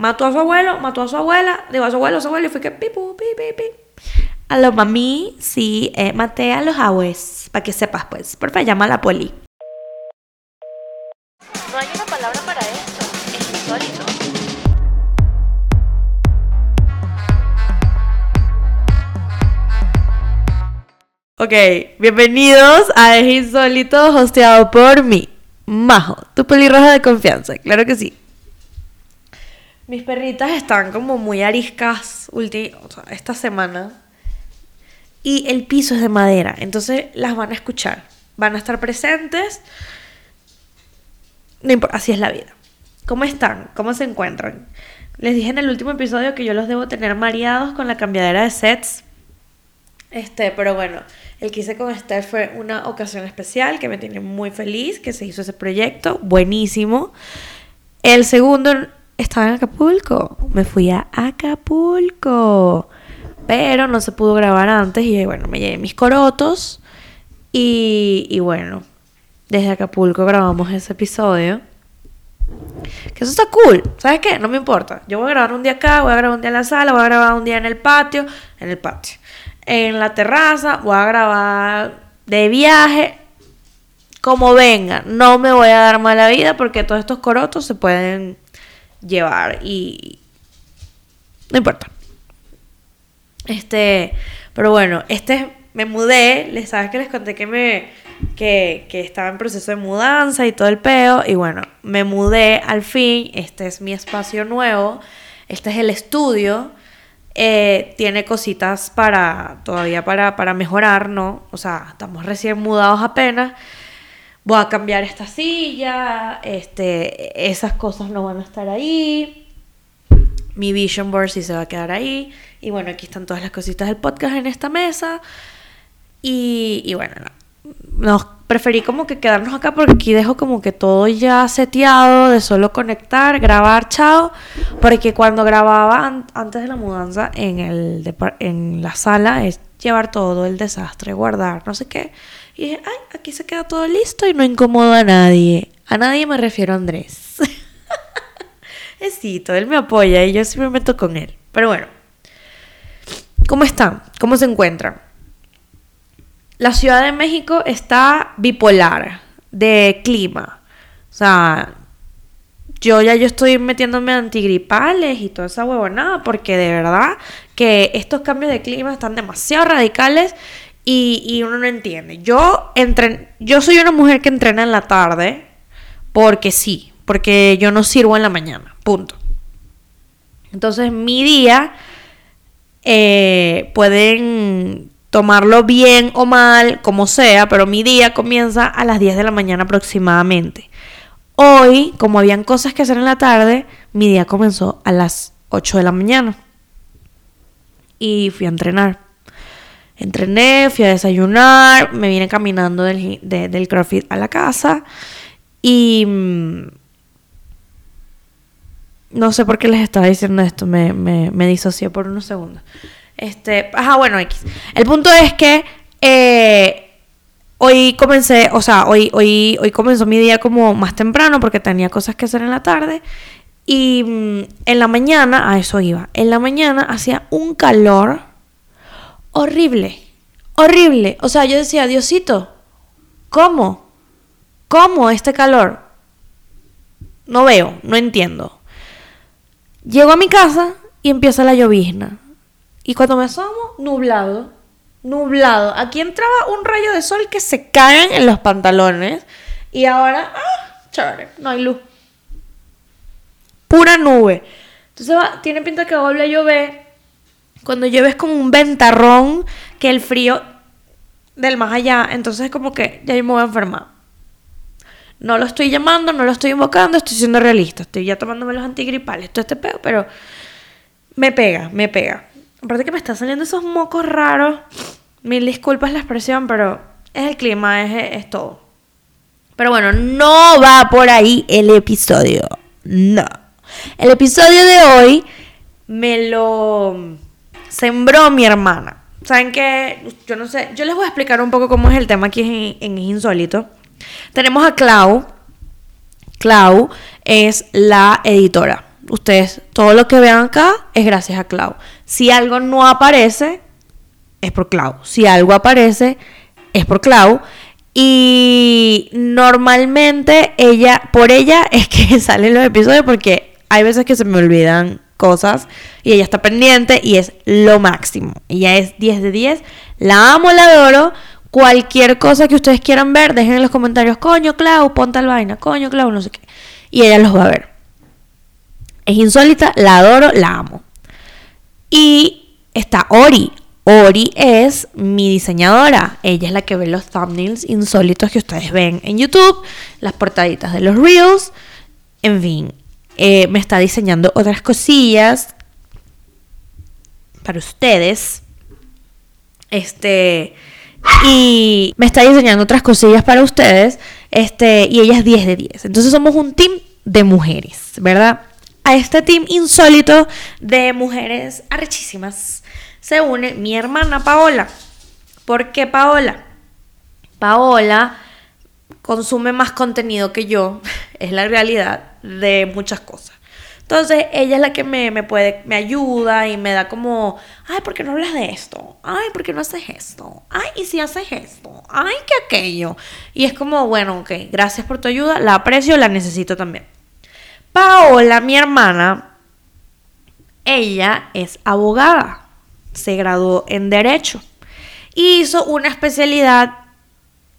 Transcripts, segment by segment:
Mató a su abuelo, mató a su abuela, digo a su abuelo, a su abuelo, y fue que pipu, pi, pi, pi. A los mami, sí, eh, maté a los abues, para que sepas, pues. Por favor, llama a la poli. No hay una palabra para esto. Es insólito. Ok, bienvenidos a Es Insólito, hosteado por mí, Majo, tu pelirroja de confianza, claro que sí. Mis perritas están como muy ariscas o sea, esta semana. Y el piso es de madera, entonces las van a escuchar. Van a estar presentes. No importa, así es la vida. ¿Cómo están? ¿Cómo se encuentran? Les dije en el último episodio que yo los debo tener mareados con la cambiadera de sets. Este, pero bueno, el que hice con Steph fue una ocasión especial que me tiene muy feliz, que se hizo ese proyecto, buenísimo. El segundo estaba en Acapulco, me fui a Acapulco, pero no se pudo grabar antes y bueno, me llevé mis corotos y, y bueno, desde Acapulco grabamos ese episodio. Que eso está cool, ¿sabes qué? No me importa. Yo voy a grabar un día acá, voy a grabar un día en la sala, voy a grabar un día en el patio, en el patio, en la terraza, voy a grabar de viaje, como venga. No me voy a dar mala vida porque todos estos corotos se pueden llevar y no importa. Este, pero bueno, este me mudé, les sabes que les conté que me que, que estaba en proceso de mudanza y todo el peo y bueno, me mudé al fin, este es mi espacio nuevo, este es el estudio. eh, tiene cositas para todavía para, para mejorar, ¿no? O sea, estamos recién mudados apenas. Voy a cambiar esta silla, este, esas cosas no van a estar ahí. Mi vision board sí se va a quedar ahí. Y bueno, aquí están todas las cositas del podcast en esta mesa. Y, bueno, no, nos preferí como que quedarnos acá porque aquí dejo como que todo ya seteado de solo conectar, grabar, chao. Porque cuando grababa an- antes de la mudanza en, el en la sala llevar todo el desastre, guardar, no sé qué. Y dije, ay, aquí se queda todo listo y no incomodo a nadie. A nadie me refiero a Andrés. Esito, él me apoya y yo siempre me meto con él. Pero bueno, ¿cómo están? ¿Cómo se encuentran? La Ciudad de México está bipolar de clima. O sea, yo ya yo estoy metiéndome antigripales y toda esa huevonada porque de verdad que estos cambios de clima están demasiado radicales y, uno no entiende. Yo, entren, yo soy una mujer que entrena en la tarde porque sí, porque yo no sirvo en la mañana, punto. Entonces mi día eh, pueden tomarlo bien o mal, como sea, pero mi día comienza a las 10 de la mañana aproximadamente. Hoy, como habían cosas que hacer en la tarde, mi día comenzó a las 8 de la mañana. Y fui a entrenar. Entrené, fui a desayunar, me vine caminando del, de- del CrossFit a la casa. Y mm, no sé por qué les estaba diciendo esto, me, me, me disocié por unos segundos. Este, ajá, bueno, X. El punto es que eh, hoy comencé, o sea, hoy, hoy, hoy comenzó mi día como más temprano porque tenía cosas que hacer en la tarde. Y mm, en la mañana, a eso iba, en la mañana hacía un calor horrible, horrible. O sea, yo decía, Diosito, ¿cómo? ¿Cómo este calor? No veo, no entiendo. Llego a mi casa y empieza la llovizna. Y cuando me asomo, nublado. Nublado. Aquí entraba un rayo de sol que se caen en los pantalones. Y ahora, ah, no hay luz. Pura nube. Entonces va- tiene pinta que vuelve a llover. Cuando llueve es como un ventarrón que el frío del más allá. Entonces como que ya yo me voy a enfermar. No lo estoy llamando, no lo estoy invocando, estoy siendo realista. Estoy ya tomándome los antigripales, todo este pedo, pero me pega, me pega. Aparte que me están saliendo esos mocos raros. Mil disculpas la expresión, pero es el clima, es, es todo. Pero bueno, no va por ahí el episodio. No. El episodio de hoy me lo sembró mi hermana. ¿Saben qué? Yo no sé. Yo les voy a explicar un poco cómo es el tema aquí en, en Insólito. Tenemos a Clau. Clau es la editora ustedes, todo lo que vean acá es gracias a Clau. Si algo no aparece, es por Clau. Si algo aparece, es por Clau. Y normalmente ella, por ella es que salen los episodios porque hay veces que se me olvidan cosas y ella está pendiente y es lo máximo. Ella es 10 de 10. La amo, la adoro. Cualquier cosa que ustedes quieran ver, dejen en los comentarios, coño Clau, ponte al vaina, coño Clau, no sé qué. Y ella los va a ver. Es insólita, la adoro, la amo. Y está Ori. Ori es mi diseñadora. Ella es la que ve los thumbnails insólitos que ustedes ven en YouTube, las portaditas de los reels. En fin, eh, me está diseñando otras cosillas para ustedes. Este. Y me está diseñando otras cosillas para ustedes. Este. Y ella es 10 de 10. Entonces somos un team de mujeres, ¿verdad? A este team insólito de mujeres arrechísimas se une mi hermana Paola. ¿Por qué Paola? Paola consume más contenido que yo, es la realidad de muchas cosas. Entonces, ella es la que me, me, puede, me ayuda y me da como, ay, ¿por qué no hablas de esto? Ay, ¿por qué no haces esto? Ay, ¿y si haces esto? Ay, ¿qué aquello? Y es como, bueno, ok, gracias por tu ayuda, la aprecio, la necesito también. Paola, mi hermana, ella es abogada, se graduó en Derecho. Hizo una especialidad,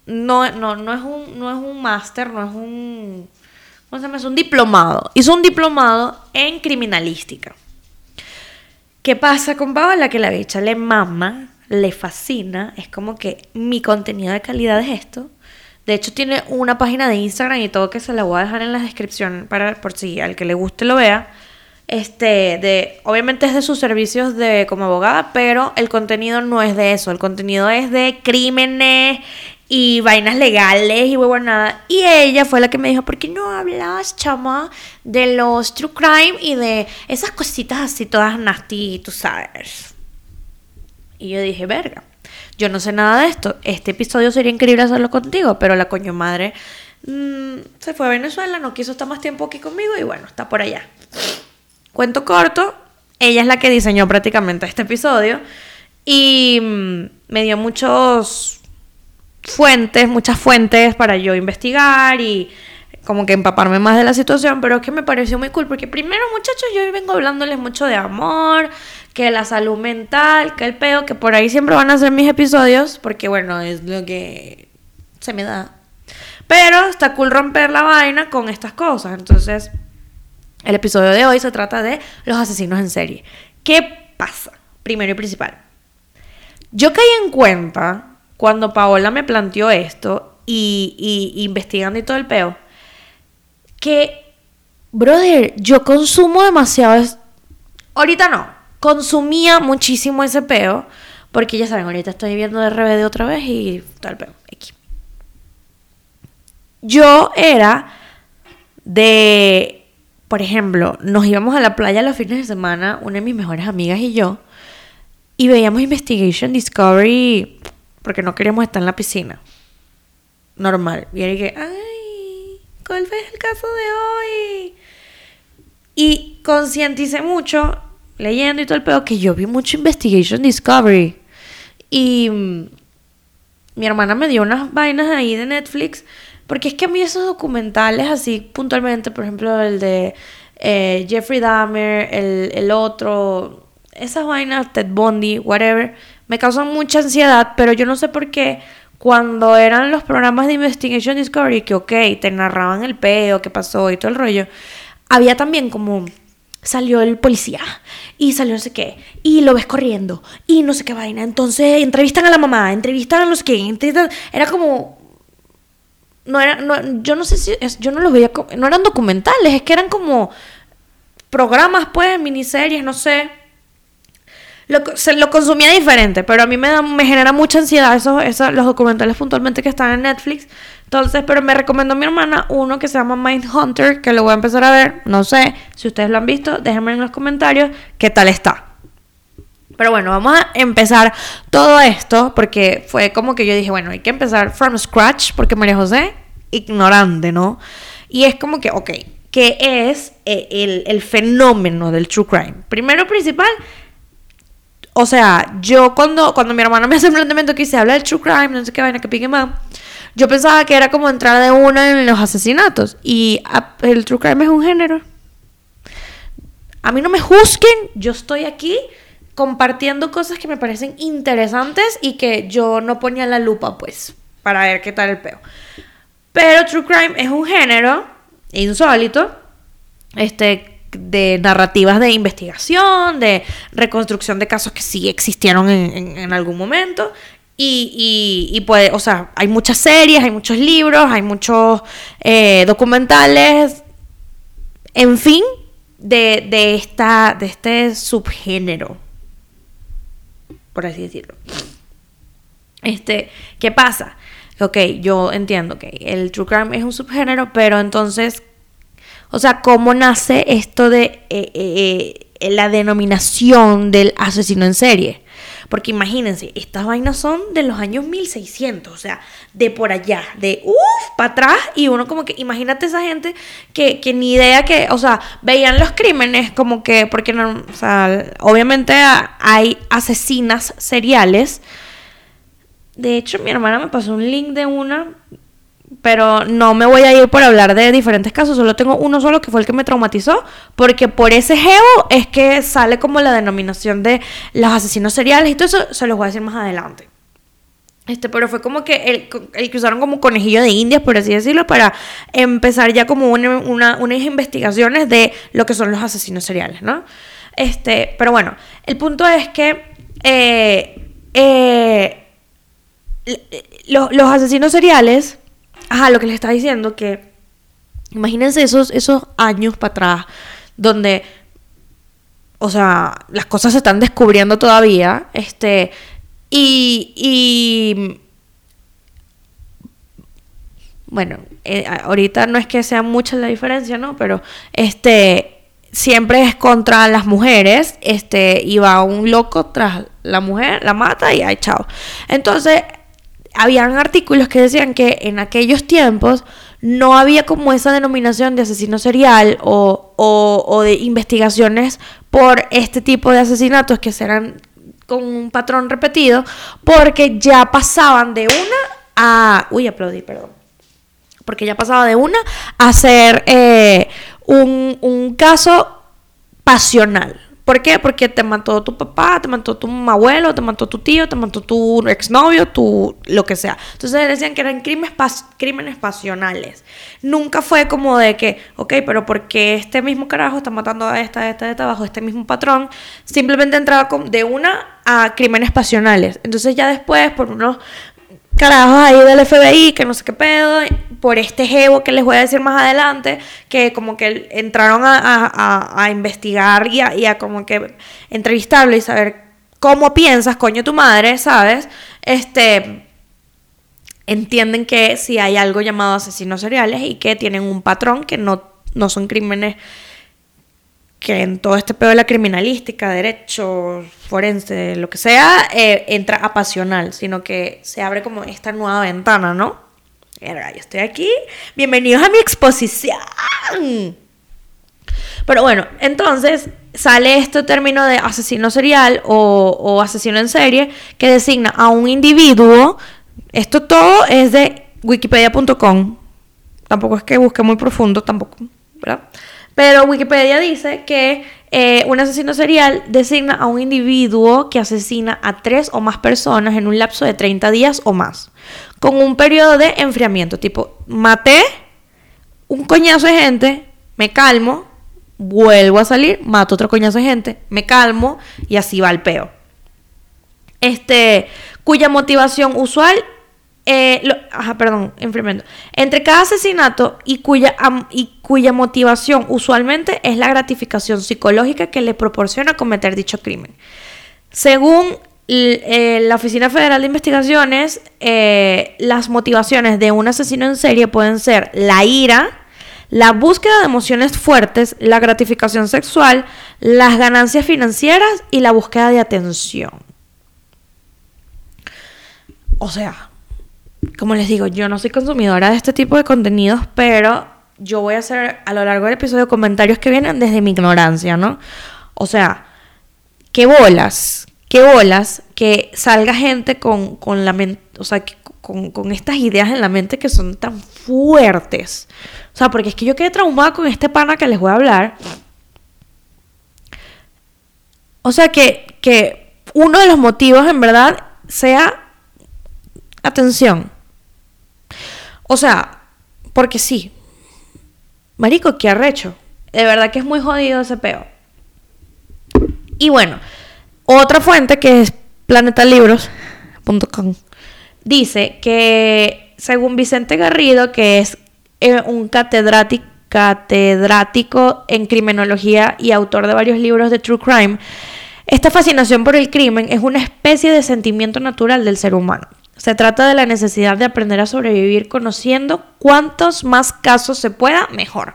no, no, no es un, no es un máster, no es un ¿cómo se llama? Es un diplomado. Hizo un diplomado en criminalística. ¿Qué pasa con Paola? Que la bicha le mama, le fascina. Es como que mi contenido de calidad es esto. De hecho, tiene una página de Instagram y todo que se la voy a dejar en la descripción para por si al que le guste lo vea. Este, de, obviamente es de sus servicios de como abogada, pero el contenido no es de eso. El contenido es de crímenes y vainas legales y nada Y ella fue la que me dijo, ¿por qué no hablas, chama, de los true crime y de esas cositas así todas nasty, tú sabes? Y yo dije, verga, yo no sé nada de esto. Este episodio sería increíble hacerlo contigo, pero la coño madre mm, se fue a Venezuela, no quiso estar más tiempo aquí conmigo y bueno, está por allá. Cuento corto, ella es la que diseñó prácticamente este episodio y mm, me dio muchos fuentes, muchas fuentes para yo investigar y como que empaparme más de la situación, pero es que me pareció muy cool porque primero muchachos yo vengo hablándoles mucho de amor, que la salud mental, que el peo, que por ahí siempre van a ser mis episodios porque bueno, es lo que se me da. Pero está cool romper la vaina con estas cosas, entonces el episodio de hoy se trata de los asesinos en serie. ¿Qué pasa? Primero y principal. Yo caí en cuenta cuando Paola me planteó esto y, investigando y todo el peo, que, brother, yo consumo demasiado. Ahorita no, consumía muchísimo ese peo, porque ya saben, ahorita estoy viendo de RBD otra vez y tal peo. Yo era de, por ejemplo, nos íbamos a la playa los fines de semana, una de mis mejores amigas y yo, y veíamos Investigation Discovery porque no queríamos estar en la piscina. Normal. Y era que, ay, ¿cuál fue el caso de hoy? Y concienticé mucho, leyendo y todo el pedo, que yo vi mucho Investigation Discovery. Y mm, mi hermana me dio unas vainas ahí de Netflix, porque es que a mí esos documentales así puntualmente, por ejemplo, el de eh, Jeffrey Dahmer, el, el otro, esas vainas, Ted Bundy, whatever me causan mucha ansiedad, pero yo no sé por qué cuando eran los programas de Investigation Discovery, que ok, te narraban el peo, qué pasó y todo el rollo, había también como salió el policía y salió no sé qué y lo ves corriendo y no sé qué vaina. Entonces entrevistan a la mamá, entrevistan a los que, era como no era no, yo no sé si yo no los veía no eran documentales, es que eran como programas pues, miniseries, no sé lo, se lo consumía diferente, pero a mí me, da, me genera mucha ansiedad esos, esos, los documentales puntualmente que están en Netflix. Entonces, pero me recomendó mi hermana uno que se llama Mind Hunter, que lo voy a empezar a ver. No sé si ustedes lo han visto, déjenme en los comentarios qué tal está. Pero bueno, vamos a empezar todo esto porque fue como que yo dije, bueno, hay que empezar from scratch porque María José, ignorante, ¿no? Y es como que, ok, que es eh, el, el fenómeno del true crime. Primero principal, o sea, yo cuando, cuando mi hermana me hace el planteamiento que se habla del true crime, no sé qué vaina, que pique más, yo pensaba que era como entrar de una en los asesinatos. Y ah, el true crime es un género. A mí no me juzguen, yo estoy aquí compartiendo cosas que me parecen interesantes y que yo no ponía la lupa, pues, para ver qué tal el peo. Pero true crime es un género insólito, este, de narrativas de investigación, de reconstrucción de casos que sí existieron en, algún momento. Y, y, o sea, hay muchas series, hay muchos libros, hay muchos eh, documentales, en fin, de, de, esta, de este subgénero, por así decirlo. Este, ¿qué pasa? Ok, yo entiendo que el true crime es un subgénero, pero entonces, o sea, ¿cómo nace esto de eh, eh, eh, la denominación del asesino en serie? Porque imagínense, estas vainas son de los años 1600, o sea, de por allá, de uff, para atrás, y uno como que, imagínate esa gente que, que, ni idea que, o sea, veían los crímenes como que, porque no, o sea, obviamente hay asesinas seriales. De hecho, mi hermana me pasó un link de una pero no me voy a ir por hablar de diferentes casos, solo tengo uno solo que fue el que me traumatizó, porque por ese geo es que sale como la denominación de los asesinos seriales y todo eso se los voy a decir más adelante. Este, pero fue como que el, el que usaron como conejillo de indias, por así decirlo, para empezar ya como una, una, unas investigaciones de lo que son los asesinos seriales, ¿no? Este, pero bueno, el punto es que eh, eh, los, los asesinos seriales Ajá, lo que les estaba diciendo, que imagínense esos, esos años para atrás, donde, o sea, las cosas se están descubriendo todavía, este, y, y bueno, eh, ahorita no es que sea mucha la diferencia, ¿no? Pero, este, siempre es contra las mujeres, este, y va un loco tras la mujer, la mata y ahí, chao. Entonces, habían artículos que decían que en aquellos tiempos no había como esa denominación de asesino serial o, o, de investigaciones por este tipo de asesinatos que serán con un patrón repetido, porque ya pasaban de una a... Uy, aplaudí, perdón. Porque ya pasaba de una a ser eh, un, un caso pasional. ¿Por qué? Porque te mató tu papá, te mató tu abuelo, te mató tu tío, te mató tu exnovio, tu lo que sea. Entonces decían que eran crímenes, crímenes pasionales. Nunca fue como de que, ok, pero porque este mismo carajo está matando a esta, a esta, a esta, bajo este mismo patrón, simplemente entraba de una a crímenes pasionales. Entonces ya después, por unos carajos ahí del FBI, que no sé qué pedo, por este jevo que les voy a decir más adelante, que como que entraron a, investigar y a, y a, como que entrevistarlo y saber cómo piensas, coño, tu madre, ¿sabes? Este, entienden que si hay algo llamado asesinos seriales y que tienen un patrón que no, no son crímenes que en todo este pedo de la criminalística, derecho, forense, lo que sea, eh, entra a pasional, sino que se abre como esta nueva ventana, ¿no? yo estoy aquí. Bienvenidos a mi exposición. Pero bueno, entonces sale este término de asesino serial o, o asesino en serie que designa a un individuo. Esto todo es de wikipedia.com. Tampoco es que busque muy profundo, tampoco, ¿verdad? Pero Wikipedia dice que eh, un asesino serial designa a un individuo que asesina a tres o más personas en un lapso de 30 días o más, con un periodo de enfriamiento, tipo, maté un coñazo de gente, me calmo, vuelvo a salir, mato otro coñazo de gente, me calmo y así va el peo. Este, cuya motivación usual eh, ajá, perdón, enfriamiento. Entre cada asesinato y cuya, y cuya motivación usualmente es la gratificación psicológica que le proporciona cometer dicho crimen. Según eh, la Oficina Federal de Investigaciones, eh, las motivaciones de un asesino en serie pueden ser la ira, la búsqueda de emociones fuertes, la gratificación sexual, las ganancias financieras y la búsqueda de atención. O sea, como les digo, yo no soy consumidora de este tipo de contenidos, pero yo voy a hacer a lo largo del episodio comentarios que vienen desde mi ignorancia, ¿no? O sea, qué bolas, qué bolas que salga gente con, con la o sea, con, con, estas ideas en la mente que son tan fuertes. O sea, porque es que yo quedé traumada con este pana que les voy a hablar. O sea, que, que uno de los motivos en verdad sea atención. O sea, porque sí. Marico, qué arrecho. De verdad que es muy jodido ese peo. Y bueno, otra fuente que es planetalibros.com dice que según Vicente Garrido, que es eh, un catedrático, catedrático en criminología y autor de varios libros de true crime, esta fascinación por el crimen es una especie de sentimiento natural del ser humano. Se trata de la necesidad de aprender a sobrevivir conociendo cuantos más casos se pueda, mejor.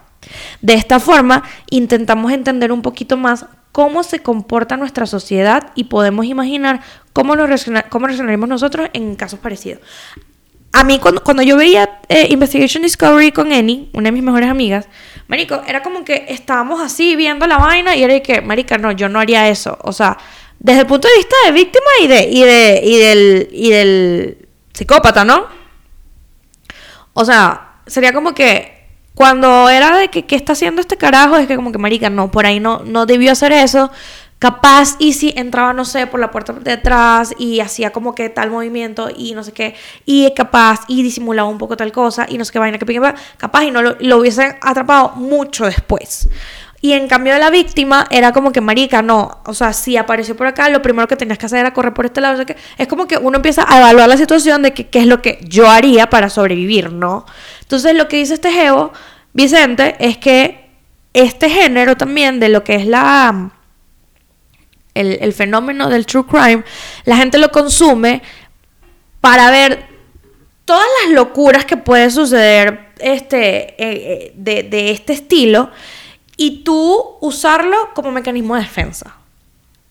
De esta forma, intentamos entender un poquito más cómo se comporta nuestra sociedad y podemos imaginar cómo, nos cómo reaccionaríamos nosotros en casos parecidos. A mí, cuando, cuando yo veía eh, Investigation Discovery con Annie, una de mis mejores amigas, Marico, era como que estábamos así viendo la vaina y era de que, Marica, no, yo no haría eso. O sea, desde el punto de vista de víctima y, de, y, de, y, del, y del psicópata, ¿no? O sea, sería como que cuando era de que qué está haciendo este carajo, es que como que marica, no, por ahí no, no debió hacer eso. Capaz y si entraba, no sé, por la puerta de atrás y hacía como que tal movimiento y no sé qué, y capaz y disimulaba un poco tal cosa y no sé qué vaina que capaz y no lo, lo hubiesen atrapado mucho después. Y en cambio la víctima era como que, marica, no, o sea, si apareció por acá, lo primero que tenías que hacer era correr por este lado. O que es como que uno empieza a evaluar la situación de qué es lo que yo haría para sobrevivir, ¿no? Entonces lo que dice este Geo, Vicente, es que este género también de lo que es la... El, el fenómeno del true crime, la gente lo consume para ver todas las locuras que pueden suceder este, eh, eh, de, de este estilo y tú usarlo como mecanismo de defensa.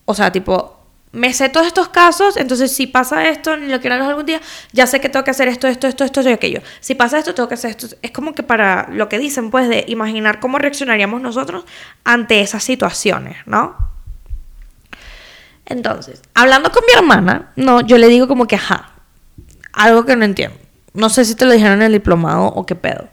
O sea, tipo, me sé todos estos casos, entonces si pasa esto, ni lo quiero algún día, ya sé que tengo que hacer esto, esto, esto, esto y aquello. Si pasa esto, tengo que hacer esto. Es como que para lo que dicen, pues, de imaginar cómo reaccionaríamos nosotros ante esas situaciones, ¿no? Entonces, hablando con mi hermana, no, yo le digo como que, ajá, algo que no entiendo. No sé si te lo dijeron en el diplomado o qué pedo.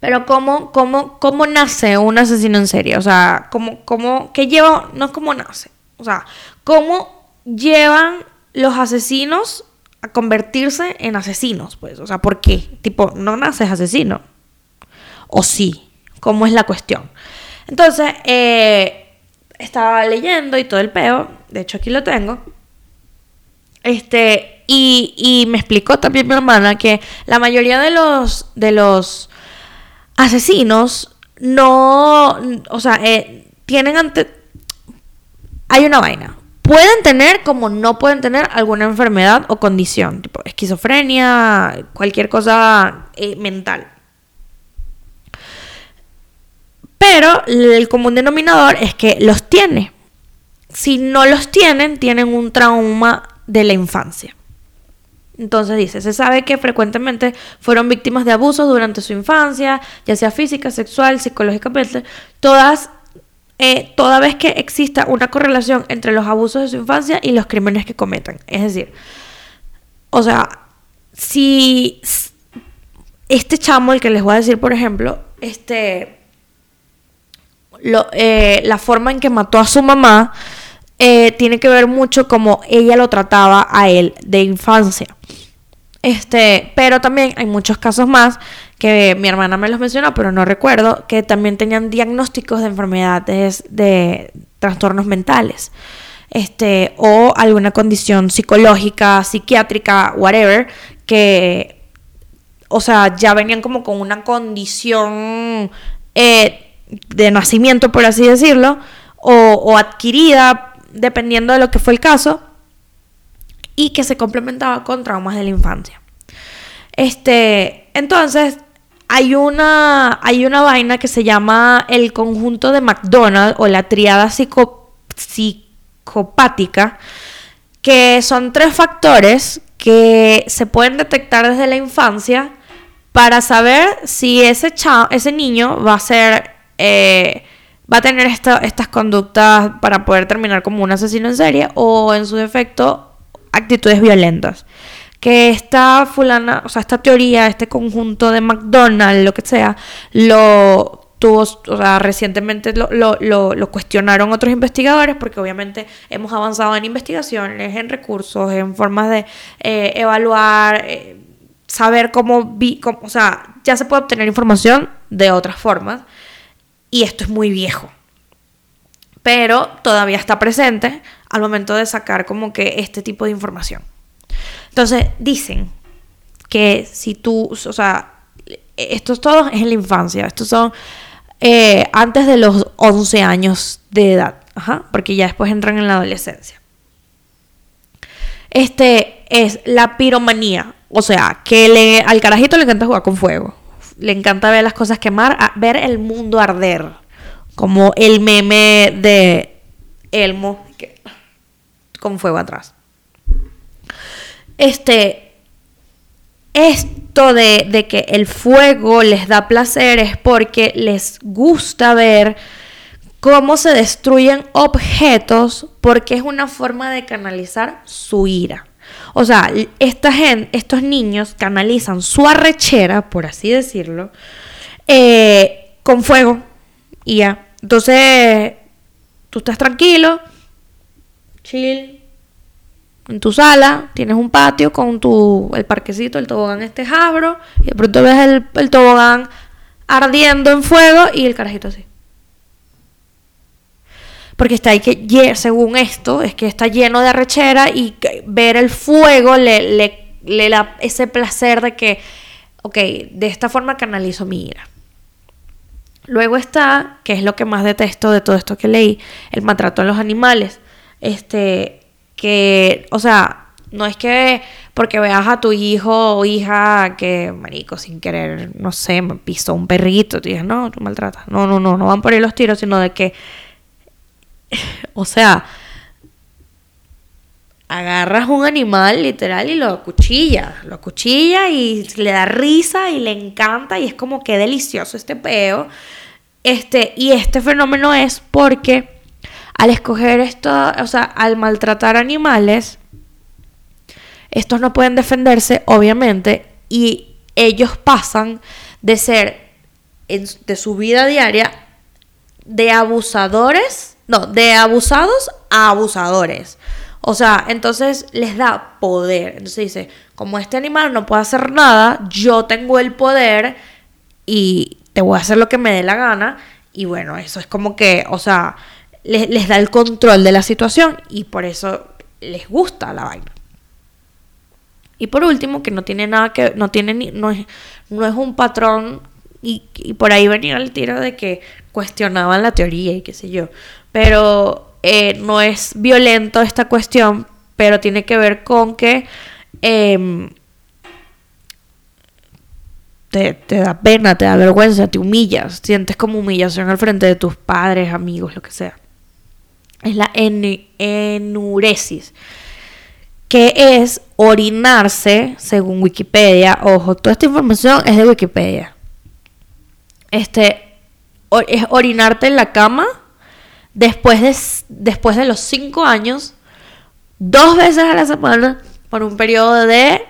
Pero ¿cómo, cómo, cómo nace un asesino en serie? O sea, ¿cómo, cómo, ¿qué lleva? No es cómo nace. O sea, ¿cómo llevan los asesinos a convertirse en asesinos? Pues, o sea, ¿por qué? Tipo, no naces asesino. ¿O sí? ¿Cómo es la cuestión? Entonces, eh, estaba leyendo y todo el peo. De hecho, aquí lo tengo. Este, y, y me explicó también mi hermana que la mayoría de los, de los asesinos no, o sea, eh, tienen ante... Hay una vaina. Pueden tener como no pueden tener alguna enfermedad o condición, tipo esquizofrenia, cualquier cosa eh, mental. Pero el común denominador es que los tiene. Si no los tienen, tienen un trauma de la infancia. Entonces dice, se sabe que frecuentemente fueron víctimas de abusos durante su infancia, ya sea física, sexual, psicológicamente, todas, eh, toda vez que exista una correlación entre los abusos de su infancia y los crímenes que cometan. Es decir, o sea, si este chamo, el que les voy a decir, por ejemplo, este, eh, la forma en que mató a su mamá, eh, tiene que ver mucho como ella lo trataba a él de infancia. Este, pero también hay muchos casos más que mi hermana me los mencionó, pero no recuerdo, que también tenían diagnósticos de enfermedades de trastornos mentales. Este, o alguna condición psicológica, psiquiátrica, whatever, que, o sea, ya venían como con una condición eh, de nacimiento, por así decirlo, o, o adquirida dependiendo de lo que fue el caso, y que se complementaba con traumas de la infancia. Este, entonces, hay una, hay una vaina que se llama el conjunto de McDonald o la triada psicopática, que son tres factores que se pueden detectar desde la infancia, para saber si ese, cha- ese niño va a ser, eh, va a tener esta- estas conductas para poder terminar como un asesino en serie o en su defecto actitudes violentas. Que esta fulana, o sea, esta teoría, este conjunto de McDonald's, lo que sea, lo tuvo, o sea, recientemente lo, lo- lo- lo cuestionaron otros investigadores porque obviamente hemos avanzado en investigaciones, en recursos, en formas de eh, evaluar, eh, saber cómo, vi, cómo- o sea, ya se puede obtener información de otras formas y esto es muy viejo pero todavía está presente al momento de sacar como que este tipo de información. Entonces, dicen que si tú, o sea, estos todos es en la infancia, estos son eh, antes de los 11 años de edad, ajá, porque ya después entran en la adolescencia. Este es la piromanía, o sea, que le, al carajito le encanta jugar con fuego, le encanta ver las cosas quemar, a- ver el mundo arder, como el meme de Elmo que- con fuego atrás. Este, esto de, de que el fuego les da placer es porque les gusta ver cómo se destruyen objetos porque es una forma de canalizar su ira. O sea, esta gente, estos niños canalizan su arrechera, por así decirlo, eh, con fuego y ya. Entonces, tú estás tranquilo, chill, en tu sala, tienes un patio con tu, el parquecito, el tobogán este jabro, y de pronto ves el, el tobogán ardiendo en fuego y el carajito así. Porque está ahí que, según esto, es que está lleno de arrechera y ver el fuego le, le, le da ese placer de que, ok, de esta forma canalizo mi ira. Luego está, que es lo que más detesto de todo esto que leí, el maltrato a los animales. Este, que, o sea, no es que porque veas a tu hijo o hija que, marico, sin querer, no sé, pisó un perrito, tú dices, no, tú maltratas. No, no, no, no van por ahí los tiros, sino de que, o sea, agarras un animal literal y lo acuchillas, lo acuchillas y le da risa y le encanta y es como que delicioso este peo. Este, y este fenómeno es porque al escoger esto, o sea, al maltratar animales, estos no pueden defenderse, obviamente, y ellos pasan de ser de su vida diaria de abusadores, no, de abusados a abusadores. O sea, entonces les da poder. Entonces dice, como este animal no puede hacer nada, yo tengo el poder y te voy a hacer lo que me dé la gana. Y bueno, eso es como que, o sea, les, les da el control de la situación y por eso les gusta la vaina. Y por último, que no tiene nada que, no tiene ni, no es, no es un patrón y, y por ahí venía el tiro de que cuestionaban la teoría y qué sé yo. Pero eh, no es violento esta cuestión, pero tiene que ver con que em, te, te da pena, te da vergüenza, te humillas, sientes como humillación al frente de tus padres, amigos, lo que sea. Es la enu- enuresis, que es orinarse, según Wikipedia. Ojo, toda esta información es de Wikipedia. Este es orinarte en la cama después de, después de los 5 años, dos veces a la semana, por un periodo de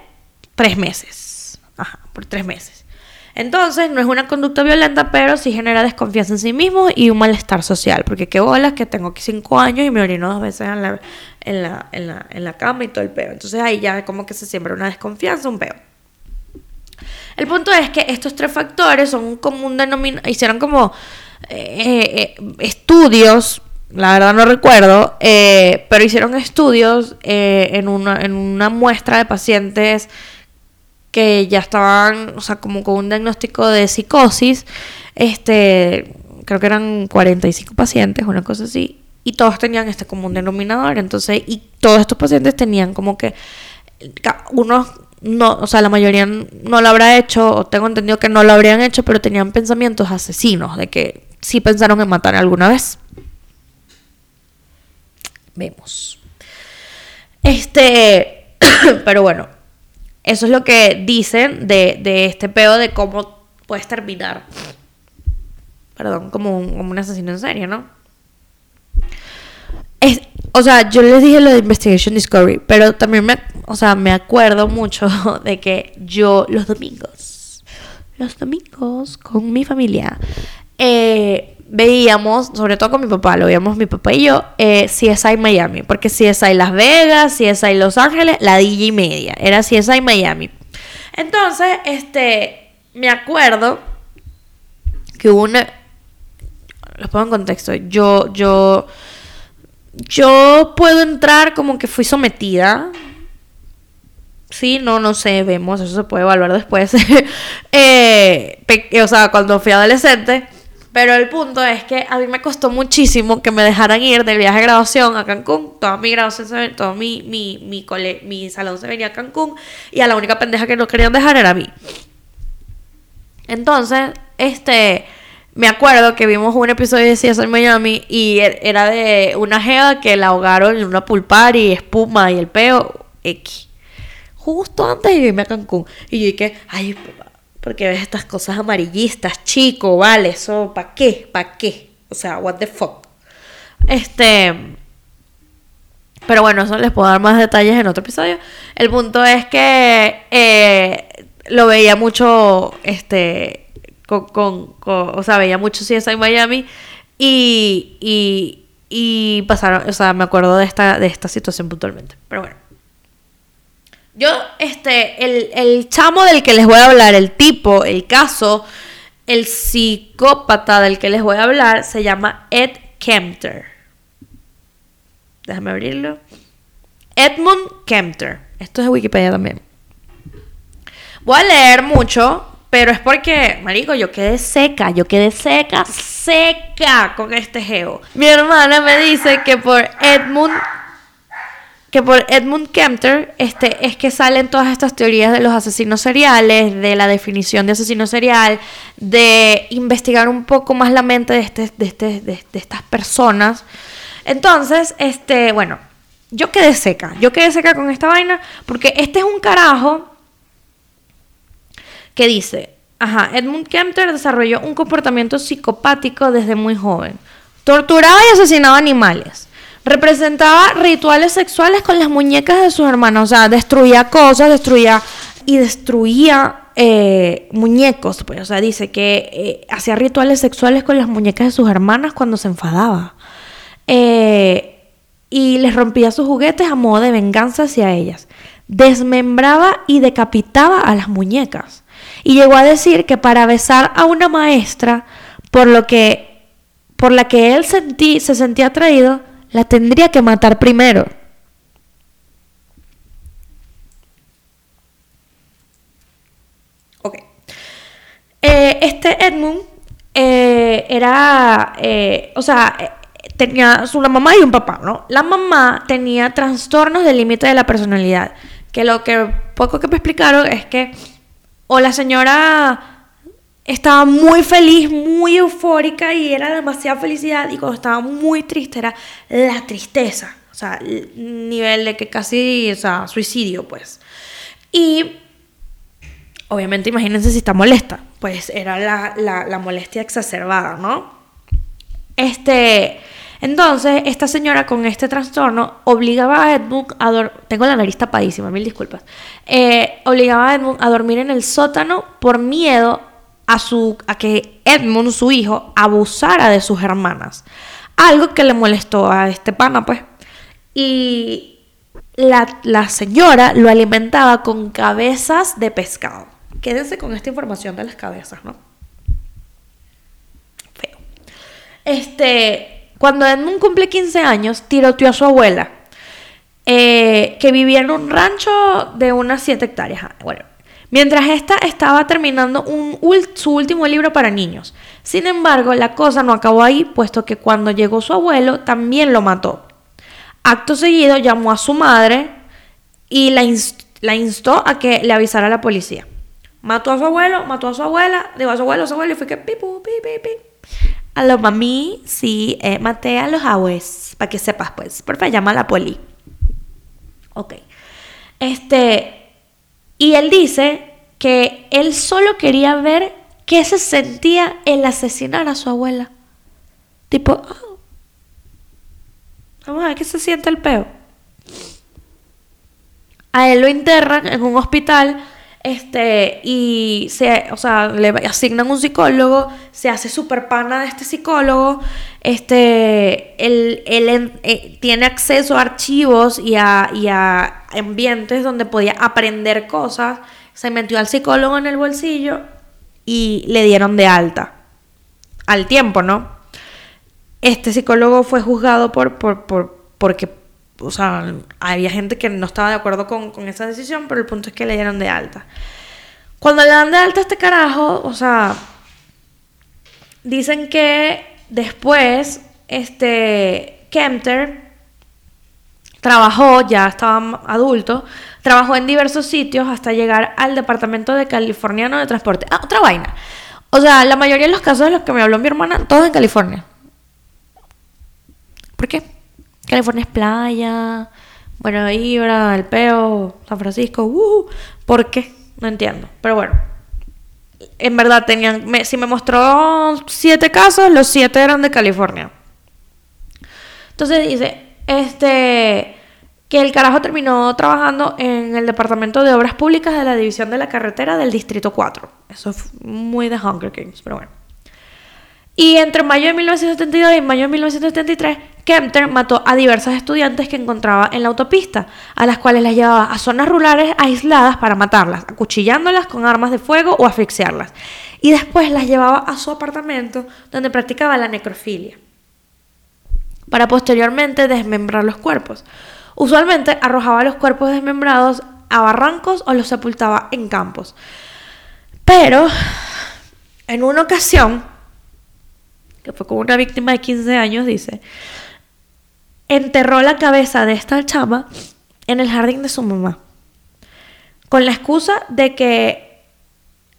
tres meses. Ajá, por tres meses. Entonces, no es una conducta violenta, pero sí genera desconfianza en sí mismo y un malestar social. Porque qué bolas que tengo aquí cinco años y me orino dos veces en la, en la, en la, en la cama y todo el peo. Entonces ahí ya como que se siembra una desconfianza, un peo. El punto es que estos tres factores son un denominador, hicieron como eh, eh, estudios, la verdad no recuerdo, eh, pero hicieron estudios eh, en, una, en una muestra de pacientes que ya estaban, o sea, como con un diagnóstico de psicosis, este, creo que eran 45 pacientes, una cosa así, y todos tenían este común denominador, entonces, y todos estos pacientes tenían como que, unos, no, o sea, la mayoría no lo habrá hecho, o tengo entendido que no lo habrían hecho, pero tenían pensamientos asesinos, de que sí pensaron en matar alguna vez. Vemos. Este, pero bueno, eso es lo que dicen de, de este peo de cómo puedes terminar. Perdón, como un, como un asesino en serie, ¿no? Es, o sea, yo les dije lo de Investigation Discovery, pero también me, o sea, me acuerdo mucho de que yo los domingos, los domingos con mi familia, eh, veíamos, sobre todo con mi papá, lo veíamos mi papá y yo, eh, CSI Miami, porque CSI Las Vegas, CSI Los Ángeles, la DJ media, era CSI Miami. Entonces, este, me acuerdo que hubo una, los pongo en contexto, yo, yo, yo puedo entrar como que fui sometida. Sí, no, no sé, vemos, eso se puede evaluar después. eh, o sea, cuando fui adolescente. Pero el punto es que a mí me costó muchísimo que me dejaran ir del viaje de graduación a Cancún. Toda mi graduación, se todo mi, mi, salón se venía a Cancún. Y a la única pendeja que no querían dejar era a mí. Entonces, este, me acuerdo que vimos un episodio de CSI Miami y er- era de una jeva que la ahogaron en una pool party, espuma y el peo X. Justo antes de irme a Cancún. Y yo dije, ay, porque ves estas cosas amarillistas, chico, vale, eso, ¿para qué? ¿Para qué? O sea, what the fuck. Este... Pero bueno, eso les puedo dar más detalles en otro episodio. El punto es que eh, lo veía mucho, este, con, con- o sea, veía mucho CSI Miami y, y, y pasaron, o sea, me acuerdo de esta, de esta situación puntualmente. Pero bueno. Yo, este, el, el chamo del que les voy a hablar, el tipo, el caso, el psicópata del que les voy a hablar, se llama Ed Kempter. Déjame abrirlo. Edmund Kempter. Esto es de Wikipedia también. Voy a leer mucho, pero es porque, marico, yo quedé seca, yo quedé seca, seca con este geo. Mi hermana me dice que por Edmund que por Edmund Kempter este, es que salen todas estas teorías de los asesinos seriales, de la definición de asesino serial, de investigar un poco más la mente de, este, de, este, de, de estas personas. Entonces, este, bueno, yo quedé seca, yo quedé seca con esta vaina porque este es un carajo que dice, ajá, Edmund Kempter desarrolló un comportamiento psicopático desde muy joven. Torturaba y asesinaba animales. Representaba rituales sexuales con las muñecas de sus hermanos. O sea, destruía cosas, destruía y destruía eh, muñecos. Pues, o sea, dice que eh, hacía rituales sexuales con las muñecas de sus hermanas cuando se enfadaba. Eh, y les rompía sus juguetes a modo de venganza hacia ellas. Desmembraba y decapitaba a las muñecas. Y llegó a decir que para besar a una maestra, por lo que por la que él sentí, se sentía atraído, la tendría que matar primero. Ok. Eh, este Edmund eh, era, eh, o sea, tenía una mamá y un papá, ¿no? La mamá tenía trastornos del límite de la personalidad, que lo que poco que me explicaron es que o la señora estaba muy feliz, muy eufórica y era demasiada felicidad y cuando estaba muy triste era la tristeza, o sea, el nivel de que casi, o sea, suicidio, pues. Y obviamente imagínense si está molesta, pues era la, la, la molestia exacerbada, ¿no? Este, entonces, esta señora con este trastorno obligaba a Edmund a dormir. Tengo la nariz tapadísima, mil disculpas. Eh, obligaba a Edmund a dormir en el sótano por miedo a, su, a que Edmund, su hijo, abusara de sus hermanas. Algo que le molestó a este pana, pues. Y la, la señora lo alimentaba con cabezas de pescado. Quédense con esta información de las cabezas, ¿no? Feo. Este, cuando Edmund cumple 15 años, tiroteó a su abuela, eh, que vivía en un rancho de unas 7 hectáreas. Ah, Bueno, mientras esta estaba terminando su último libro para niños. Sin embargo, la cosa no acabó ahí, puesto que cuando llegó su abuelo, también lo mató. Acto seguido, llamó a su madre y la, inst- la instó a que le avisara a la policía. Mató a su abuelo, mató a su abuela, digo a su abuelo, a su abuelo, y fue que pipu, pi, pi, pi. A los mami, sí, eh, maté a los abuelos, para que sepas, pues. Porfa, llama a la poli. Ok. Este. Y él dice que él solo quería ver qué se sentía el asesinar a su abuela. Tipo, ah, vamos a ver qué se siente el peo. A él lo internan en un hospital este, y se, o sea, le asignan un psicólogo, se hace super pana de este psicólogo, este, él, eh, tiene acceso a archivos y a, y a ambientes donde podía aprender cosas, se metió al psicólogo en el bolsillo y le dieron de alta. Al tiempo, ¿no? Este psicólogo fue juzgado por, por, por porque o sea, había gente que no estaba de acuerdo con, esa decisión, pero el punto es que le dieron de alta. Cuando le dan de alta a este carajo, o sea, dicen que después, este, Kempter trabajó, ya estaba adulto, trabajó en diversos sitios hasta llegar al Departamento de Californiano de Transporte. Ah, otra vaina. O sea, la mayoría de los casos de los que me habló mi hermana, todos en California. ¿Por qué? California es playa, bueno, Ibra, El Peo, San Francisco, uh, ¿por qué? No entiendo, pero bueno. En verdad tenían, si me mostró siete casos, los siete eran de California. Entonces dice, este, que el carajo terminó trabajando en el Departamento de Obras Públicas de la División de la Carretera del Distrito 4. Eso es muy de Hunger Games, pero bueno. Y entre mayo de 1972 y mayo de 1973, Kempter mató a diversas estudiantes que encontraba en la autopista, a las cuales las llevaba a zonas rurales aisladas para matarlas, acuchillándolas con armas de fuego o asfixiarlas. Y después las llevaba a su apartamento, donde practicaba la necrofilia, para posteriormente desmembrar los cuerpos. Usualmente arrojaba los cuerpos desmembrados a barrancos o los sepultaba en campos. Pero, en una ocasión, que fue con una víctima de 15 años, dice, enterró la cabeza de esta chama en el jardín de su mamá. Con la excusa de que,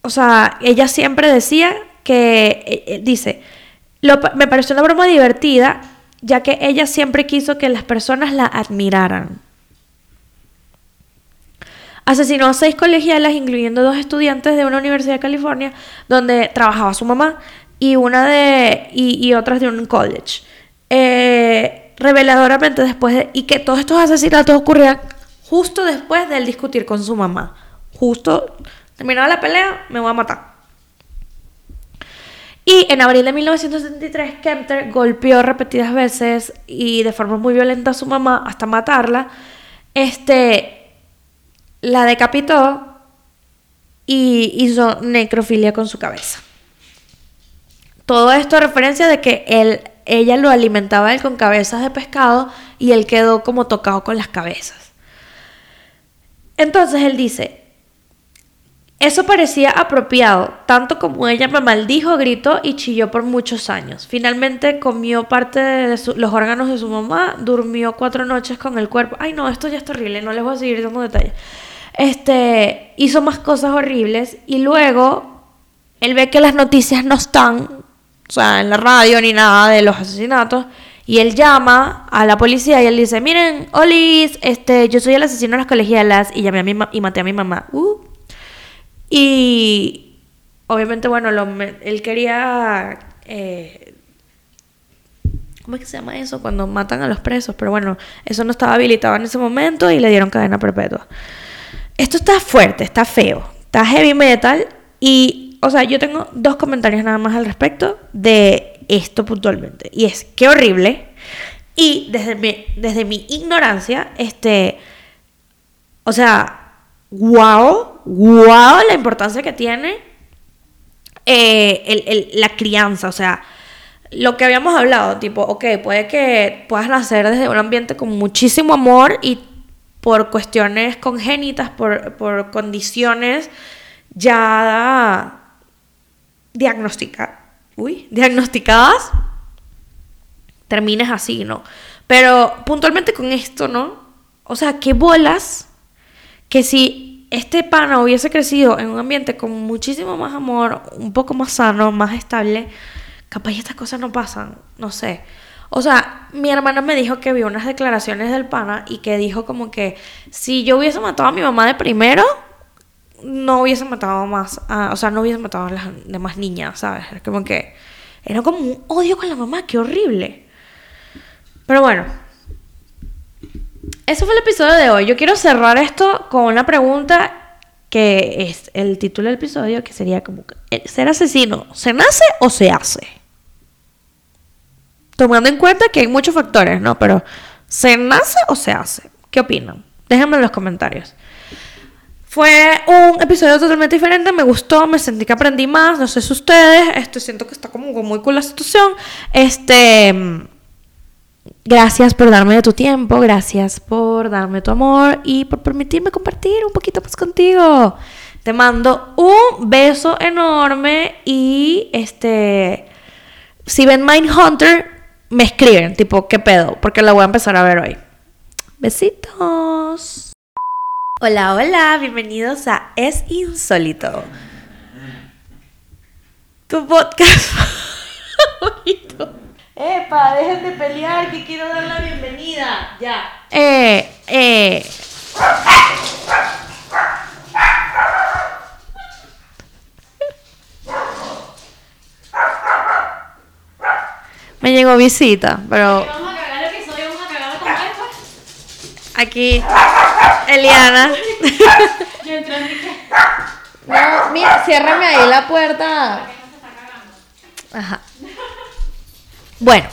o sea, ella siempre decía que, eh, eh, dice, me pareció una broma divertida, ya que ella siempre quiso que las personas la admiraran. Asesinó a seis colegialas, incluyendo dos estudiantes de una universidad de California, donde trabajaba su mamá, y una de y, otras de un college. Eh, reveladoramente después de, y que todos estos asesinatos ocurrían justo después del discutir con su mamá. Justo terminaba la pelea, me voy a matar. Y en abril de 1973, Kempter golpeó repetidas veces y de forma muy violenta a su mamá hasta matarla. Este la decapitó y hizo necrofilia con su cabeza. Todo esto a referencia de que él, ella lo alimentaba él con cabezas de pescado y él quedó como tocado con las cabezas. Entonces él dice, eso parecía apropiado, tanto como ella me maldijo, gritó y chilló por muchos años. Finalmente comió parte de los órganos de su mamá, durmió cuatro noches con el cuerpo. Ay, no, esto ya es horrible, no les voy a seguir dando detalles. Este, hizo más cosas horribles y luego él ve que las noticias no están o sea, en la radio ni nada de los asesinatos. Y él llama a la policía y él dice, miren, Olis, este, yo soy el asesino de las colegialas y llamé a mi y maté a mi mamá. Uh. Y obviamente, bueno, él quería... Eh, ¿Cómo es que se llama eso? Cuando matan a los presos. Pero bueno, eso no estaba habilitado en ese momento y le dieron cadena perpetua. Esto está fuerte, está feo, está heavy metal y o sea, yo tengo dos comentarios nada más al respecto de esto puntualmente. Y es, qué horrible. Y desde mi, desde mi ignorancia, este, o sea, wow, wow la importancia que tiene eh, la crianza. O sea, lo que habíamos hablado, tipo, ok, puede que puedas nacer desde un ambiente con muchísimo amor y por cuestiones congénitas, por, por condiciones ya diagnostica, uy, diagnosticadas, termines así, ¿no? Pero puntualmente con esto, ¿no? O sea, qué bolas que si este pana hubiese crecido en un ambiente con muchísimo más amor, un poco más sano, más estable, capaz estas cosas no pasan, no sé. O sea, mi hermana me dijo que vio unas declaraciones del pana y que dijo como que si yo hubiese matado a mi mamá de primero, no hubiese matado más, a- o sea, no hubiese matado a las demás niñas, ¿sabes? Es como que era como un odio con la mamá, qué horrible. Pero bueno, eso fue el episodio de hoy. Yo quiero cerrar esto con una pregunta que es el título del episodio, que sería como, ¿el ¿ser asesino se nace o se hace? Tomando en cuenta que hay muchos factores, ¿no? Pero, ¿se nace o se hace? ¿Qué opinan? Déjenme en los comentarios. Fue un episodio totalmente diferente, me gustó, me sentí que aprendí más, no sé si ustedes, este, siento que está como muy cool la situación. Este, gracias por darme tu tiempo, gracias por darme tu amor y por permitirme compartir un poquito más contigo. Te mando un beso enorme y este, si ven Mindhunter, me escriben, tipo, ¿qué pedo? Porque la voy a empezar a ver hoy. Besitos. Hola, hola, bienvenidos a Es Insólito. Tu podcast favorito. Epa, dejen de pelear que quiero dar la bienvenida. Ya. Eh, eh. Me llegó visita, pero Vamos a cagar el episodio, vamos a cagar esto. aquí Eliana. Yo entré en mi No, mira, ciérrame ahí la puerta. no se está cagando. Ajá. Bueno,